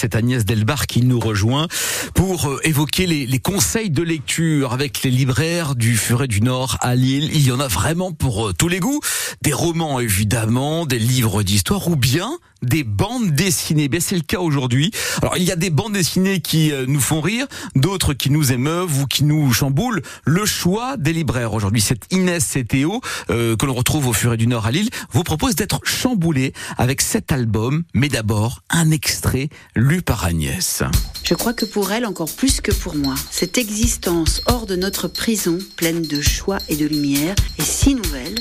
C'est Agnès Delbar qui nous rejoint pour euh, évoquer les, les, conseils de lecture avec les libraires du Furet du Nord à Lille. Il y en a vraiment pour euh, tous les goûts. Des romans évidemment, des livres d'histoire ou bien des bandes dessinées. Ben, c'est le cas aujourd'hui. Alors il y a des bandes dessinées qui euh, nous font rire, d'autres qui nous émeuvent ou qui nous chamboulent. Le choix des libraires aujourd'hui, c'est Inès et euh, que l'on retrouve au Furet du Nord à Lille, vous propose d'être chamboulé avec cet album, mais d'abord un extrait par Agnès. Je crois que pour elle, encore plus que pour moi, cette existence hors de notre prison, pleine de choix et de lumière, est si nouvelle,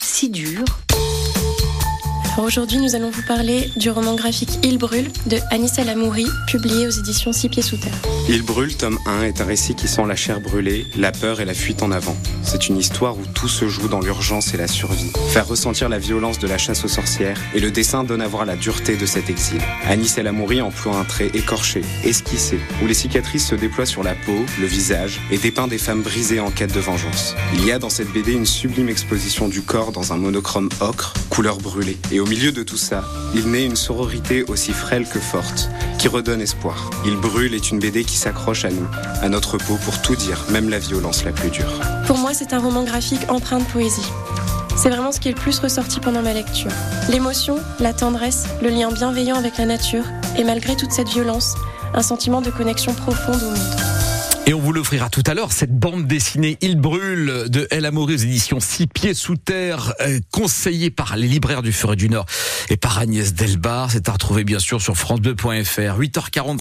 si dure Aujourd'hui, nous allons vous parler du roman graphique Il brûle de Anissa Lamouri, publié aux éditions Six Pieds sous terre. Il brûle, tome 1, est un récit qui sent la chair brûler, la peur et la fuite en avant. C'est une histoire où tout se joue dans l'urgence et la survie. Faire ressentir la violence de la chasse aux sorcières et le dessin donne à voir la dureté de cet exil. Anissa Lamouri emploie un trait écorché, esquissé, où les cicatrices se déploient sur la peau, le visage et dépeint des femmes brisées en quête de vengeance. Il y a dans cette BD une sublime exposition du corps dans un monochrome ocre, Et au milieu de tout ça, il naît une sororité aussi frêle que forte, qui redonne espoir. Il brûle est une BD qui s'accroche à nous, à notre peau pour tout dire, même la violence la plus dure. Pour moi, c'est un roman graphique empreint de poésie. C'est vraiment ce qui est le plus ressorti pendant ma lecture. L'émotion, la tendresse, le lien bienveillant avec la nature, et malgré toute cette violence, un sentiment de connexion profonde au monde. Et on vous l'offrira tout à l'heure, cette bande dessinée Il brûle de El Amoury aux éditions Six pieds sous terre, euh, conseillée par les libraires du Furet du Nord et par Agnès Delbar. C'est à retrouver bien sûr sur France2.fr. 8h40.